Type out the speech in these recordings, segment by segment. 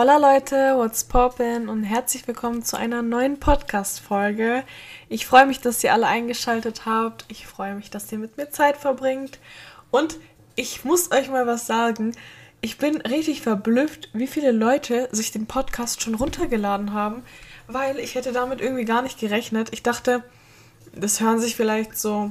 Hola Leute, what's poppin und herzlich willkommen zu einer neuen Podcast-Folge. Ich freue mich, dass ihr alle eingeschaltet habt. Ich freue mich, dass ihr mit mir Zeit verbringt. Und ich muss euch mal was sagen. Ich bin richtig verblüfft, wie viele Leute sich den Podcast schon runtergeladen haben, weil ich hätte damit irgendwie gar nicht gerechnet. Ich dachte, das hören sich vielleicht so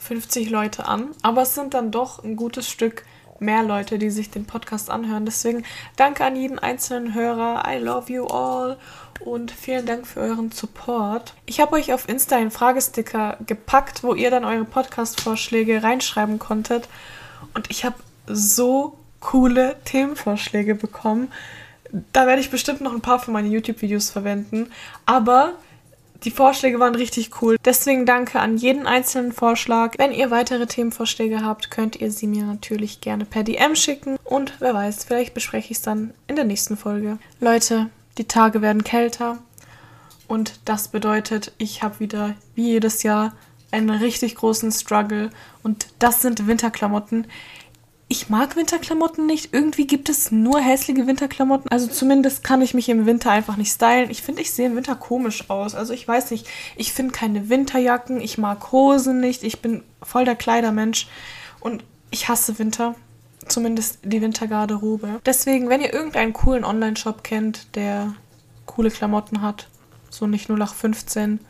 50 Leute an, aber es sind dann doch ein gutes Stück mehr Leute, die sich den Podcast anhören. Deswegen danke an jeden einzelnen Hörer. I love you all und vielen Dank für euren Support. Ich habe euch auf Insta einen Fragesticker gepackt, wo ihr dann eure Podcast-Vorschläge reinschreiben konntet. Und ich habe so coole Themenvorschläge bekommen. Da werde ich bestimmt noch ein paar für meine YouTube-Videos verwenden. Aber die Vorschläge waren richtig cool. Deswegen danke an jeden einzelnen Vorschlag. Wenn ihr weitere Themenvorschläge habt, könnt ihr sie mir natürlich gerne per DM schicken. Und wer weiß, vielleicht bespreche ich es dann in der nächsten Folge. Leute, die Tage werden kälter. Und das bedeutet, ich habe wieder, wie jedes Jahr, einen richtig großen Struggle. Und das sind Winterklamotten ich mag Winterklamotten nicht. Irgendwie gibt es nur hässliche Winterklamotten. Also zumindest kann ich mich im Winter einfach nicht stylen. Ich finde, ich sehe im Winter komisch aus. Also ich weiß nicht, ich finde keine Winterjacken, ich mag Hosen nicht, ich bin voll der Kleidermensch und ich hasse Winter. Zumindest die Wintergarderobe. Deswegen, wenn ihr irgendeinen coolen Online-Shop kennt, der coole Klamotten hat, so nicht nur nach 15,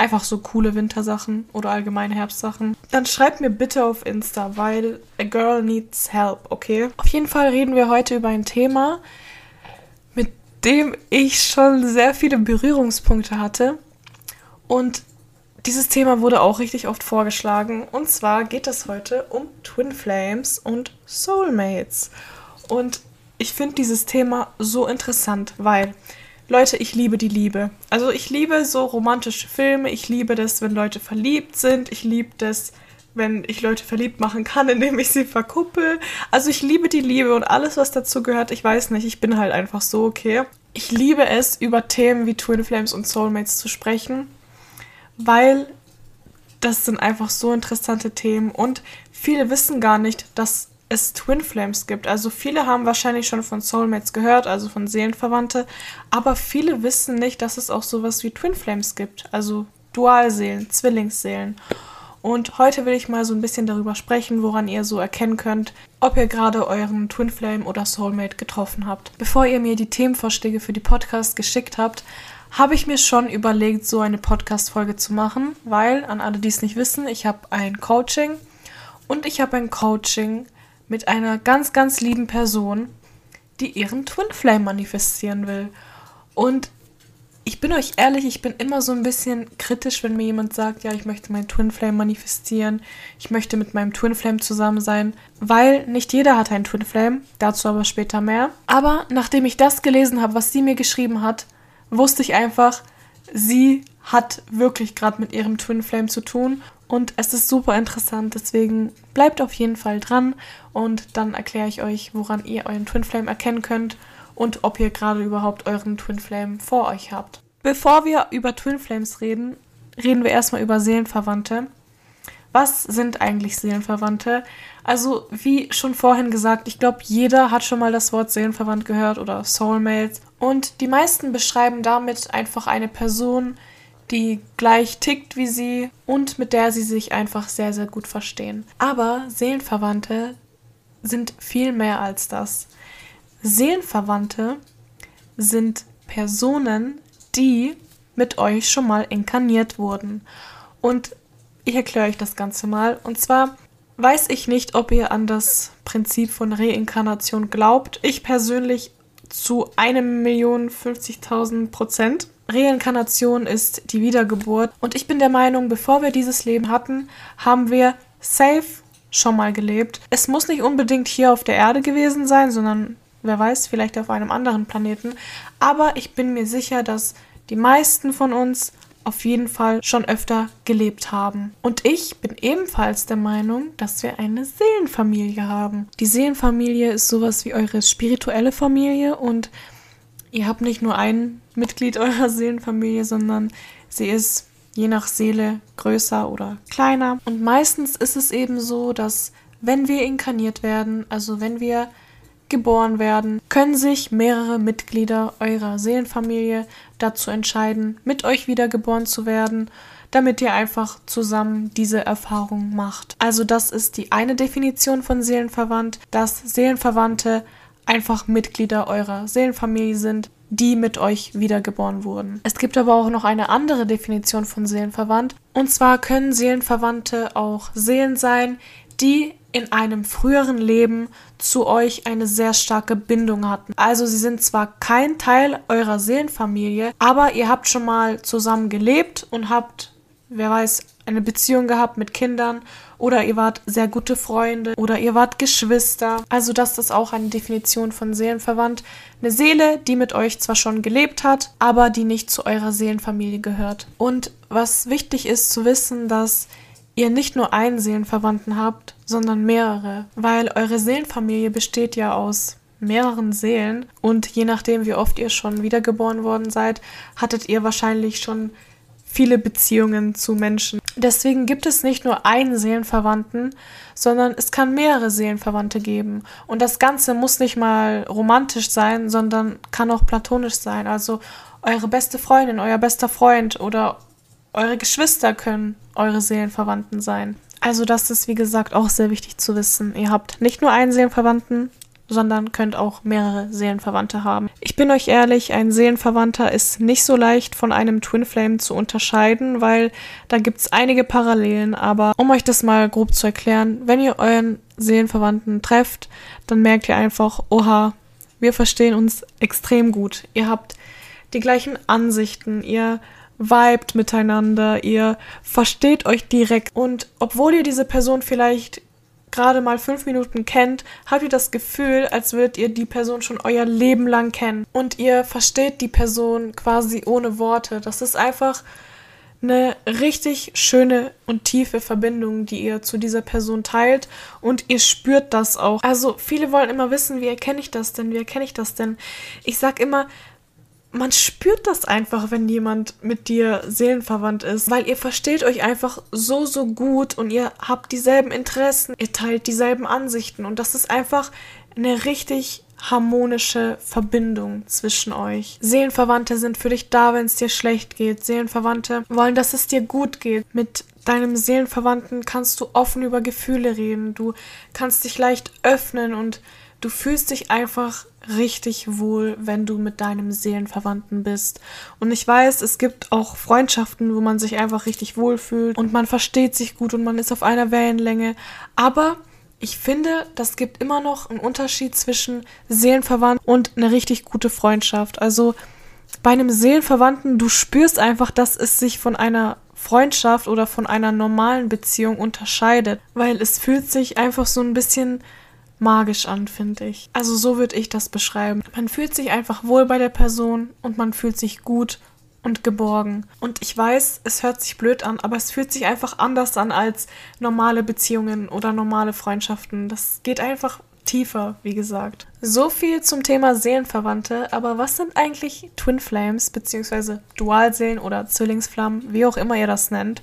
einfach so coole Wintersachen oder allgemein Herbstsachen, dann schreibt mir bitte auf Insta, weil a girl needs help, okay? Auf jeden Fall reden wir heute über ein Thema, mit dem ich schon sehr viele Berührungspunkte hatte. Und dieses Thema wurde auch richtig oft vorgeschlagen. Und zwar geht es heute um Twin Flames und Soulmates. Und ich finde dieses Thema so interessant, weil Leute, ich liebe die Liebe. Also ich liebe so romantische Filme. Ich liebe das, wenn Leute verliebt sind. Ich liebe das, wenn ich Leute verliebt machen kann, indem ich sie verkuppel. Also ich liebe die Liebe und alles, was dazu gehört. Ich weiß nicht, ich bin halt einfach so okay. Ich liebe es, über Themen wie Twin Flames und Soulmates zu sprechen, weil das sind einfach so interessante Themen und viele wissen gar nicht, dass es Twin Flames gibt. Also viele haben wahrscheinlich schon von Soulmates gehört, also von Seelenverwandte, aber viele wissen nicht, dass es auch sowas wie Twin Flames gibt, also Dualseelen, Zwillingsseelen. Und heute will ich mal so ein bisschen darüber sprechen, woran ihr so erkennen könnt, ob ihr gerade euren Twin Flame oder Soulmate getroffen habt. Bevor ihr mir die Themenvorschläge für die Podcast geschickt habt, habe ich mir schon überlegt, so eine Podcast-Folge zu machen, weil, an alle, die es nicht wissen, ich habe ein Coaching und ich habe ein Coaching mit einer ganz, ganz lieben Person, die ihren Twin Flame manifestieren will. Und ich bin euch ehrlich, ich bin immer so ein bisschen kritisch, wenn mir jemand sagt, ja, ich möchte meinen Twin Flame manifestieren, ich möchte mit meinem Twin Flame zusammen sein, weil nicht jeder hat einen Twin Flame, dazu aber später mehr. Aber nachdem ich das gelesen habe, was sie mir geschrieben hat, wusste ich einfach, sie hat wirklich gerade mit ihrem Twin Flame zu tun und es ist super interessant, deswegen bleibt auf jeden Fall dran und dann erkläre ich euch, woran ihr euren Twin Flame erkennen könnt und ob ihr gerade überhaupt euren Twin Flame vor euch habt. Bevor wir über Twin Flames reden, reden wir erstmal über Seelenverwandte. Was sind eigentlich Seelenverwandte? Also, wie schon vorhin gesagt, ich glaube, jeder hat schon mal das Wort Seelenverwandt gehört oder Soulmates. Und die meisten beschreiben damit einfach eine Person, die gleich tickt wie sie und mit der sie sich einfach sehr, sehr gut verstehen. Aber Seelenverwandte sind viel mehr als das. Seelenverwandte sind Personen, die mit euch schon mal inkarniert wurden. Und ich erkläre euch das Ganze mal. Und zwar weiß ich nicht, ob ihr an das Prinzip von Reinkarnation glaubt. Ich persönlich zu einem Million 50.000 Prozent. Reinkarnation ist die Wiedergeburt. Und ich bin der Meinung, bevor wir dieses Leben hatten, haben wir safe schon mal gelebt. Es muss nicht unbedingt hier auf der Erde gewesen sein, sondern wer weiß, vielleicht auf einem anderen Planeten. Aber ich bin mir sicher, dass die meisten von uns auf jeden Fall schon öfter gelebt haben. Und ich bin ebenfalls der Meinung, dass wir eine Seelenfamilie haben. Die Seelenfamilie ist sowas wie eure spirituelle Familie und ihr habt nicht nur ein Mitglied eurer Seelenfamilie, sondern sie ist je nach Seele größer oder kleiner. Und meistens ist es eben so, dass wenn wir inkarniert werden, also wenn wir geboren werden, können sich mehrere Mitglieder eurer Seelenfamilie dazu entscheiden, mit euch wiedergeboren zu werden, damit ihr einfach zusammen diese Erfahrung macht. Also das ist die eine Definition von Seelenverwandt, dass Seelenverwandte einfach Mitglieder eurer Seelenfamilie sind, die mit euch wiedergeboren wurden. Es gibt aber auch noch eine andere Definition von Seelenverwandt. Und zwar können Seelenverwandte auch Seelen sein, die in einem früheren Leben zu euch eine sehr starke Bindung hatten. Also sie sind zwar kein Teil eurer Seelenfamilie, aber ihr habt schon mal zusammen gelebt und habt, wer weiß, eine Beziehung gehabt mit Kindern oder ihr wart sehr gute Freunde oder ihr wart Geschwister. Also das ist auch eine Definition von Seelenverwandt. Eine Seele, die mit euch zwar schon gelebt hat, aber die nicht zu eurer Seelenfamilie gehört. Und was wichtig ist zu wissen, dass ihr nicht nur einen Seelenverwandten habt, sondern mehrere, weil eure Seelenfamilie besteht ja aus mehreren Seelen und je nachdem, wie oft ihr schon wiedergeboren worden seid, hattet ihr wahrscheinlich schon viele Beziehungen zu Menschen. Deswegen gibt es nicht nur einen Seelenverwandten, sondern es kann mehrere Seelenverwandte geben. Und das Ganze muss nicht mal romantisch sein, sondern kann auch platonisch sein. Also eure beste Freundin, euer bester Freund oder eure Geschwister können eure Seelenverwandten sein. Also das ist, wie gesagt, auch sehr wichtig zu wissen. Ihr habt nicht nur einen Seelenverwandten, sondern könnt auch mehrere Seelenverwandte haben. Ich bin euch ehrlich, ein Seelenverwandter ist nicht so leicht von einem Twin Flame zu unterscheiden, weil da gibt es einige Parallelen. Aber um euch das mal grob zu erklären, wenn ihr euren Seelenverwandten trefft, dann merkt ihr einfach, oha, wir verstehen uns extrem gut. Ihr habt die gleichen Ansichten, ihr vibet miteinander, ihr versteht euch direkt und obwohl ihr diese Person vielleicht gerade mal fünf Minuten kennt, habt ihr das Gefühl, als würdet ihr die Person schon euer Leben lang kennen und ihr versteht die Person quasi ohne Worte. Das ist einfach eine richtig schöne und tiefe Verbindung, die ihr zu dieser Person teilt und ihr spürt das auch. Also viele wollen immer wissen, wie erkenne ich das denn? Wie erkenne ich das denn? Ich sag immer, man spürt das einfach, wenn jemand mit dir seelenverwandt ist, weil ihr versteht euch einfach so, so gut und ihr habt dieselben Interessen, ihr teilt dieselben Ansichten und das ist einfach eine richtig harmonische Verbindung zwischen euch. Seelenverwandte sind für dich da, wenn es dir schlecht geht. Seelenverwandte wollen, dass es dir gut geht. Mit deinem Seelenverwandten kannst du offen über Gefühle reden. Du kannst dich leicht öffnen und du fühlst dich einfach richtig wohl, wenn du mit deinem Seelenverwandten bist. Und ich weiß, es gibt auch Freundschaften, wo man sich einfach richtig wohl fühlt und man versteht sich gut und man ist auf einer Wellenlänge. Aber ich finde, das gibt immer noch einen Unterschied zwischen Seelenverwandt und eine richtig gute Freundschaft. Also bei einem Seelenverwandten, du spürst einfach, dass es sich von einer Freundschaft oder von einer normalen Beziehung unterscheidet, weil es fühlt sich einfach so ein bisschen magisch an, finde ich. Also so würde ich das beschreiben. Man fühlt sich einfach wohl bei der Person und man fühlt sich gut und geborgen. Und ich weiß, es hört sich blöd an, aber es fühlt sich einfach anders an als normale Beziehungen oder normale Freundschaften. Das geht einfach tiefer, wie gesagt. So viel zum Thema Seelenverwandte, aber was sind eigentlich Twin Flames beziehungsweise Dualseelen oder Zwillingsflammen, wie auch immer ihr das nennt?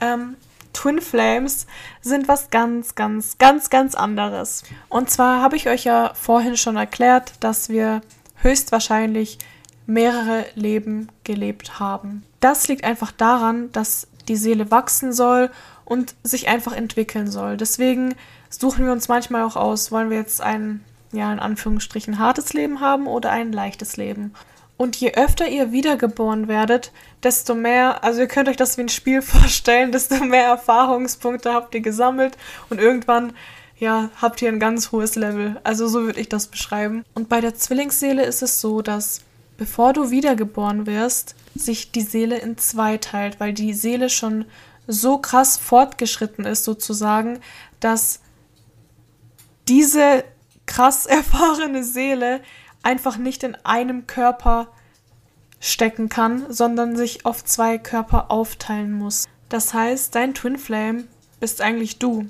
Ähm, Twin Flames sind was ganz, ganz, ganz, ganz anderes. Und zwar habe ich euch ja vorhin schon erklärt, dass wir höchstwahrscheinlich mehrere Leben gelebt haben. Das liegt einfach daran, dass die Seele wachsen soll und sich einfach entwickeln soll. Deswegen suchen wir uns manchmal auch aus, wollen wir jetzt ein, ja, in Anführungsstrichen hartes Leben haben oder ein leichtes Leben. Und je öfter ihr wiedergeboren werdet, desto mehr, also ihr könnt euch das wie ein Spiel vorstellen, desto mehr Erfahrungspunkte habt ihr gesammelt und irgendwann, ja, habt ihr ein ganz hohes Level. Also so würde ich das beschreiben. Und bei der Zwillingsseele ist es so, dass bevor du wiedergeboren wirst, sich die Seele in zwei teilt, weil die Seele schon so krass fortgeschritten ist sozusagen, dass diese krass erfahrene Seele einfach nicht in einem Körper stecken kann, sondern sich auf zwei Körper aufteilen muss. Das heißt, dein Twin Flame bist eigentlich du.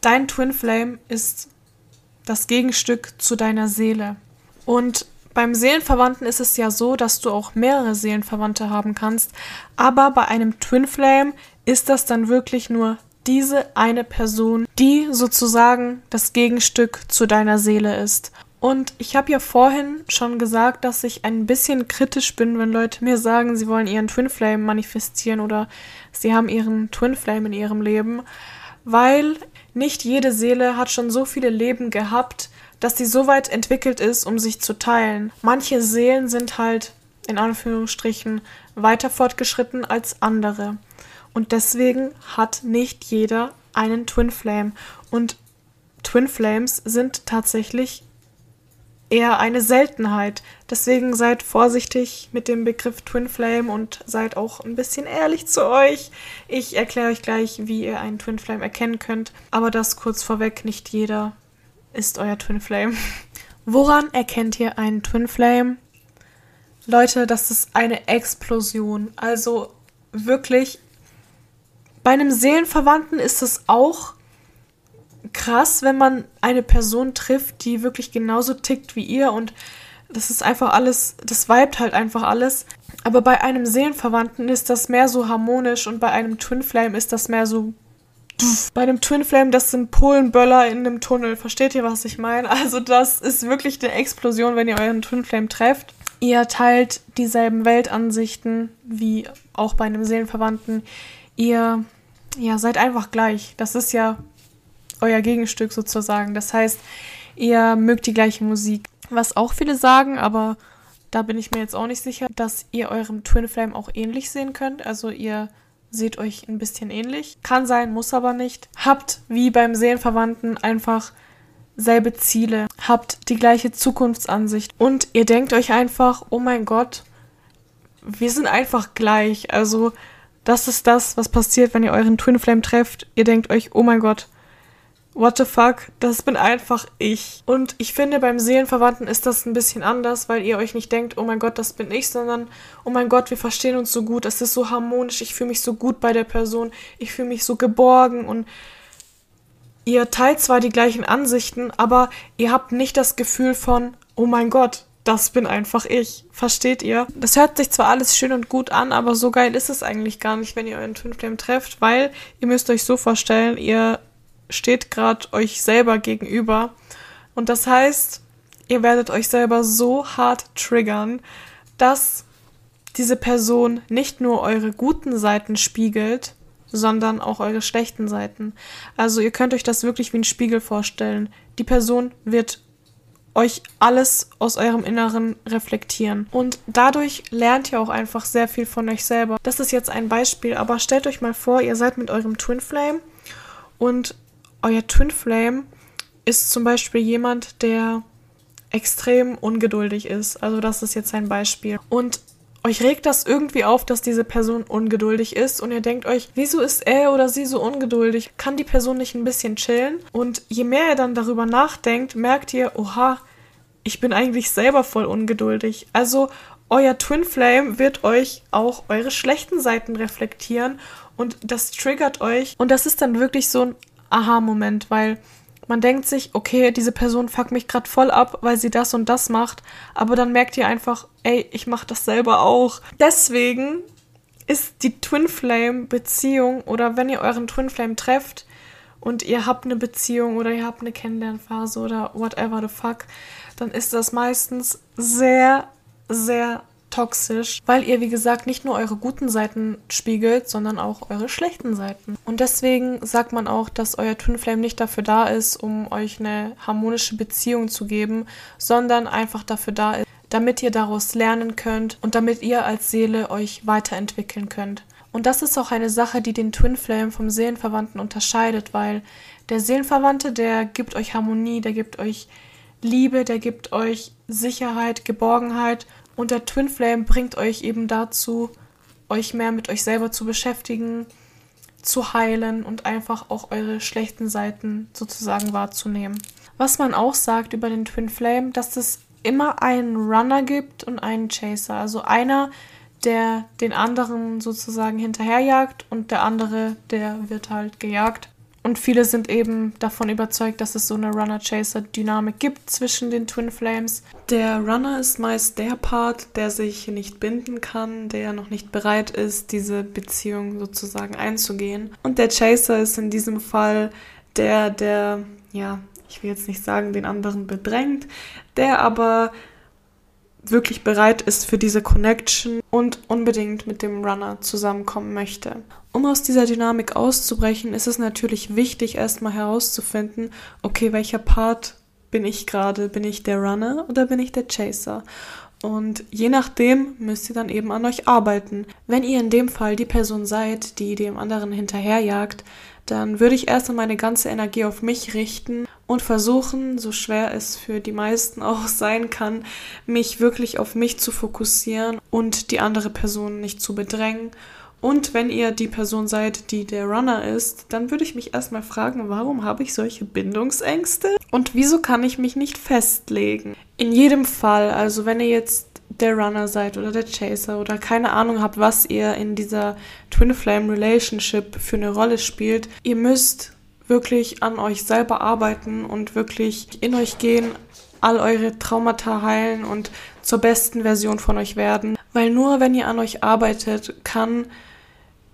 Dein Twin Flame ist das Gegenstück zu deiner Seele. Und beim Seelenverwandten ist es ja so, dass du auch mehrere Seelenverwandte haben kannst, aber bei einem Twin Flame ist das dann wirklich nur diese eine Person, die sozusagen das Gegenstück zu deiner Seele ist. Und ich habe ja vorhin schon gesagt, dass ich ein bisschen kritisch bin, wenn Leute mir sagen, sie wollen ihren Twin Flame manifestieren oder sie haben ihren Twin Flame in ihrem Leben, weil nicht jede Seele hat schon so viele Leben gehabt, dass sie so weit entwickelt ist, um sich zu teilen. Manche Seelen sind halt in Anführungsstrichen weiter fortgeschritten als andere. Und deswegen hat nicht jeder einen Twin Flame. Und Twin Flames sind tatsächlich eher eine Seltenheit. Deswegen seid vorsichtig mit dem Begriff Twin Flame und seid auch ein bisschen ehrlich zu euch. Ich erkläre euch gleich, wie ihr einen Twin Flame erkennen könnt. Aber das kurz vorweg, nicht jeder ist euer Twin Flame. Woran erkennt ihr einen Twin Flame? Leute, das ist eine Explosion. Also wirklich, bei einem Seelenverwandten ist es auch krass, wenn man eine Person trifft, die wirklich genauso tickt wie ihr und das ist einfach alles, das vibet halt einfach alles. Aber bei einem Seelenverwandten ist das mehr so harmonisch und bei einem Twin Flame ist das mehr so. Bei einem Twin Flame, das sind Polenböller in einem Tunnel. Versteht ihr, was ich meine? Also, das ist wirklich eine Explosion, wenn ihr euren Twin Flame trefft. Ihr teilt dieselben Weltansichten wie auch bei einem Seelenverwandten. Ihr ja, seid einfach gleich. Das ist ja euer Gegenstück sozusagen. Das heißt, ihr mögt die gleiche Musik. Was auch viele sagen, aber da bin ich mir jetzt auch nicht sicher, dass ihr eurem Twin Flame auch ähnlich sehen könnt. Also ihr seht euch ein bisschen ähnlich. Kann sein, muss aber nicht. Habt wie beim Seelenverwandten einfach selbe Ziele, habt die gleiche Zukunftsansicht und ihr denkt euch einfach, oh mein Gott, wir sind einfach gleich. Also das ist das, was passiert, wenn ihr euren Twin Flame trefft. Ihr denkt euch, oh mein Gott, what the fuck, das bin einfach ich. Und ich finde, beim Seelenverwandten ist das ein bisschen anders, weil ihr euch nicht denkt, oh mein Gott, das bin ich, sondern, oh mein Gott, wir verstehen uns so gut, es ist so harmonisch, ich fühle mich so gut bei der Person, ich fühle mich so geborgen und ihr teilt zwar die gleichen Ansichten, aber ihr habt nicht das Gefühl von, oh mein Gott, das bin einfach ich. Versteht ihr? Das hört sich zwar alles schön und gut an, aber so geil ist es eigentlich gar nicht, wenn ihr euren Twin Flame trefft, weil ihr müsst euch so vorstellen, ihr steht gerade euch selber gegenüber. Und das heißt, ihr werdet euch selber so hart triggern, dass diese Person nicht nur eure guten Seiten spiegelt, sondern auch eure schlechten Seiten. Also ihr könnt euch das wirklich wie ein Spiegel vorstellen. Die Person wird euch alles aus eurem Inneren reflektieren. Und dadurch lernt ihr auch einfach sehr viel von euch selber. Das ist jetzt ein Beispiel, aber stellt euch mal vor, ihr seid mit eurem Twin Flame und euer Twin Flame ist zum Beispiel jemand, der extrem ungeduldig ist. Also das ist jetzt ein Beispiel. Und euch regt das irgendwie auf, dass diese Person ungeduldig ist und ihr denkt euch, wieso ist er oder sie so ungeduldig? Kann die Person nicht ein bisschen chillen? Und je mehr ihr dann darüber nachdenkt, merkt ihr, oha, ich bin eigentlich selber voll ungeduldig. Also euer Twin Flame wird euch auch eure schlechten Seiten reflektieren und das triggert euch und das ist dann wirklich so ein Aha-Moment, weil man denkt sich, okay, diese Person fuckt mich gerade voll ab, weil sie das und das macht, aber dann merkt ihr einfach, ey, ich mach das selber auch. Deswegen ist die Twin Flame Beziehung oder wenn ihr euren Twin Flame trefft und ihr habt eine Beziehung oder ihr habt eine Kennenlernphase oder whatever the fuck, dann ist das meistens sehr, sehr toxisch, weil ihr, wie gesagt, nicht nur eure guten Seiten spiegelt, sondern auch eure schlechten Seiten. Und deswegen sagt man auch, dass euer Twin Flame nicht dafür da ist, um euch eine harmonische Beziehung zu geben, sondern einfach dafür da ist, damit ihr daraus lernen könnt und damit ihr als Seele euch weiterentwickeln könnt. Und das ist auch eine Sache, die den Twin Flame vom Seelenverwandten unterscheidet, weil der Seelenverwandte, der gibt euch Harmonie, der gibt euch Liebe, der gibt euch Sicherheit, Geborgenheit und der Twin Flame bringt euch eben dazu, euch mehr mit euch selber zu beschäftigen, zu heilen und einfach auch eure schlechten Seiten sozusagen wahrzunehmen. Was man auch sagt über den Twin Flame, dass es immer einen Runner gibt und einen Chaser. Also einer, der den anderen sozusagen hinterherjagt und der andere, der wird halt gejagt. Und viele sind eben davon überzeugt, dass es so eine Runner-Chaser-Dynamik gibt zwischen den Twin Flames. Der Runner ist meist der Part, der sich nicht binden kann, der noch nicht bereit ist, diese Beziehung sozusagen einzugehen. Und der Chaser ist in diesem Fall der, der, ja, ich will jetzt nicht sagen, den anderen bedrängt, der aber wirklich bereit ist für diese Connection und unbedingt mit dem Runner zusammenkommen möchte. Um aus dieser Dynamik auszubrechen, ist es natürlich wichtig, erstmal herauszufinden, okay, welcher Part bin ich gerade? Bin ich der Runner oder bin ich der Chaser? Und je nachdem müsst ihr dann eben an euch arbeiten. Wenn ihr in dem Fall die Person seid, die dem anderen hinterherjagt, dann würde ich erstmal meine ganze Energie auf mich richten und versuchen, so schwer es für die meisten auch sein kann, mich wirklich auf mich zu fokussieren und die andere Person nicht zu bedrängen. Und wenn ihr die Person seid, die der Runner ist, dann würde ich mich erstmal fragen, warum habe ich solche Bindungsängste? Und wieso kann ich mich nicht festlegen? In jedem Fall, also wenn ihr jetzt der Runner seid oder der Chaser oder keine Ahnung habt, was ihr in dieser Twin Flame Relationship für eine Rolle spielt, ihr müsst wirklich an euch selber arbeiten und wirklich in euch gehen, all eure Traumata heilen und zur besten Version von euch werden. Weil nur wenn ihr an euch arbeitet, kann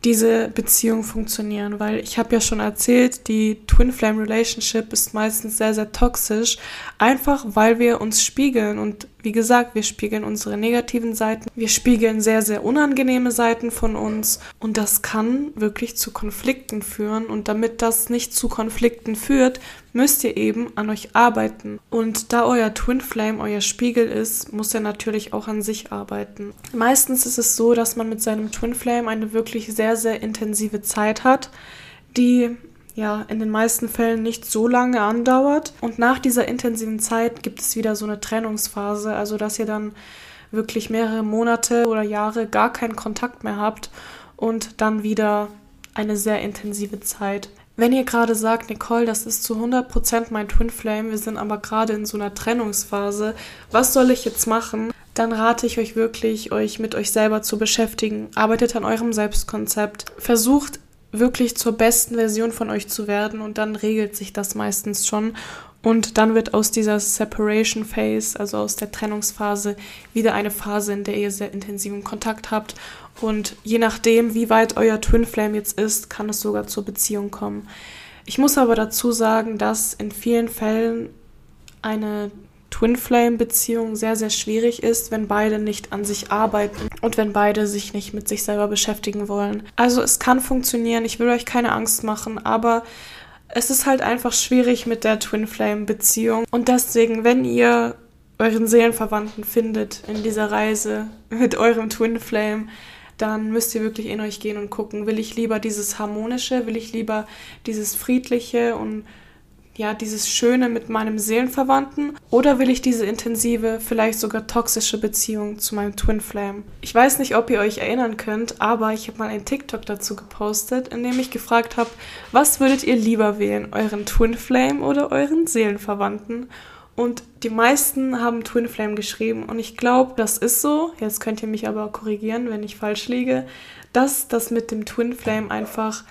diese Beziehung funktionieren, weil ich habe ja schon erzählt, die Twin Flame Relationship ist meistens sehr, sehr toxisch, einfach weil wir uns spiegeln und wie gesagt, wir spiegeln unsere negativen Seiten, wir spiegeln sehr, sehr unangenehme Seiten von uns und das kann wirklich zu Konflikten führen und damit das nicht zu Konflikten führt, müsst ihr eben an euch arbeiten. Und da euer Twin Flame euer Spiegel ist, muss er natürlich auch an sich arbeiten. Meistens ist es so, dass man mit seinem Twin Flame eine wirklich sehr, sehr intensive Zeit hat, die ja in den meisten Fällen nicht so lange andauert. Und nach dieser intensiven Zeit gibt es wieder so eine Trennungsphase, also dass ihr dann wirklich mehrere Monate oder Jahre gar keinen Kontakt mehr habt und dann wieder eine sehr intensive Zeit. Wenn ihr gerade sagt, Nicole, das ist zu 100% mein Twin Flame, wir sind aber gerade in so einer Trennungsphase, was soll ich jetzt machen? Dann rate ich euch wirklich, euch mit euch selber zu beschäftigen. Arbeitet an eurem Selbstkonzept. Versucht wirklich zur besten Version von euch zu werden und dann regelt sich das meistens schon und dann wird aus dieser Separation Phase, also aus der Trennungsphase, wieder eine Phase, in der ihr sehr intensiven Kontakt habt und je nachdem, wie weit euer Twin Flame jetzt ist, kann es sogar zur Beziehung kommen. Ich muss aber dazu sagen, dass in vielen Fällen eine Twin Flame Beziehung sehr, sehr schwierig ist, wenn beide nicht an sich arbeiten und wenn beide sich nicht mit sich selber beschäftigen wollen. Also es kann funktionieren, ich will euch keine Angst machen, aber es ist halt einfach schwierig mit der Twin Flame Beziehung. Und deswegen, wenn ihr euren Seelenverwandten findet in dieser Reise mit eurem Twin Flame, dann müsst ihr wirklich in euch gehen und gucken, will ich lieber dieses harmonische, will ich lieber dieses friedliche und ja, dieses Schöne mit meinem Seelenverwandten oder will ich diese intensive, vielleicht sogar toxische Beziehung zu meinem Twin Flame? Ich weiß nicht, ob ihr euch erinnern könnt, aber ich habe mal einen TikTok dazu gepostet, in dem ich gefragt habe, was würdet ihr lieber wählen, euren Twin Flame oder euren Seelenverwandten? Und die meisten haben Twin Flame geschrieben und ich glaube, das ist so. Jetzt könnt ihr mich aber korrigieren, wenn ich falsch liege, dass das mit dem Twin Flame einfach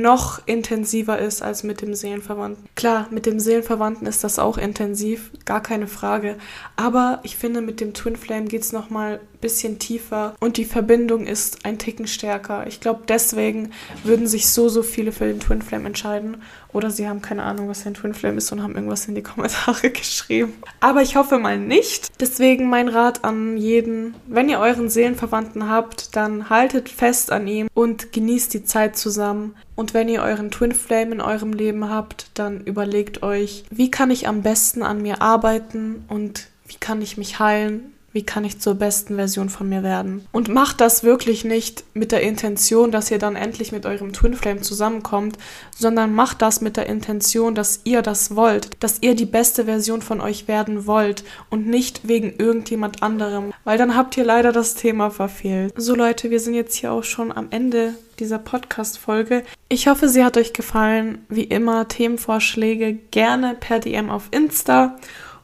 noch intensiver ist als mit dem Seelenverwandten. Klar, mit dem Seelenverwandten ist das auch intensiv, gar keine Frage. Aber ich finde, mit dem Twin Flame geht es nochmal ein bisschen tiefer und die Verbindung ist ein Ticken stärker. Ich glaube, deswegen würden sich so, so viele für den Twin Flame entscheiden. Oder sie haben keine Ahnung, was ein Twin Flame ist und haben irgendwas in die Kommentare geschrieben. Aber ich hoffe mal nicht. Deswegen mein Rat an jeden, wenn ihr euren Seelenverwandten habt, dann haltet fest an ihm und genießt die Zeit zusammen. Und wenn ihr euren Twin Flame in eurem Leben habt, dann überlegt euch, wie kann ich am besten an mir arbeiten und wie kann ich mich heilen wie kann ich zur besten Version von mir werden? Und macht das wirklich nicht mit der Intention, dass ihr dann endlich mit eurem Twin Flame zusammenkommt, sondern macht das mit der Intention, dass ihr das wollt, dass ihr die beste Version von euch werden wollt und nicht wegen irgendjemand anderem, weil dann habt ihr leider das Thema verfehlt. So Leute, wir sind jetzt hier auch schon am Ende dieser Podcast-Folge. Ich hoffe, sie hat euch gefallen. Wie immer, Themenvorschläge gerne per DM auf Insta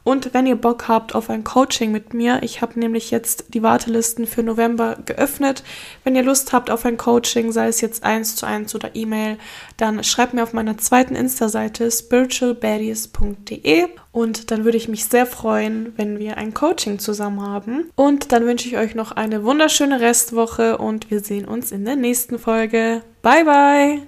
Und wenn ihr Bock habt auf ein Coaching mit mir, ich habe nämlich jetzt die Wartelisten für November geöffnet. Wenn ihr Lust habt auf ein Coaching, sei es jetzt eins zu eins oder E-Mail, dann schreibt mir auf meiner zweiten Insta-Seite spiritualbaddies.de und dann würde ich mich sehr freuen, wenn wir ein Coaching zusammen haben. Und dann wünsche ich euch noch eine wunderschöne Restwoche und wir sehen uns in der nächsten Folge. Bye bye!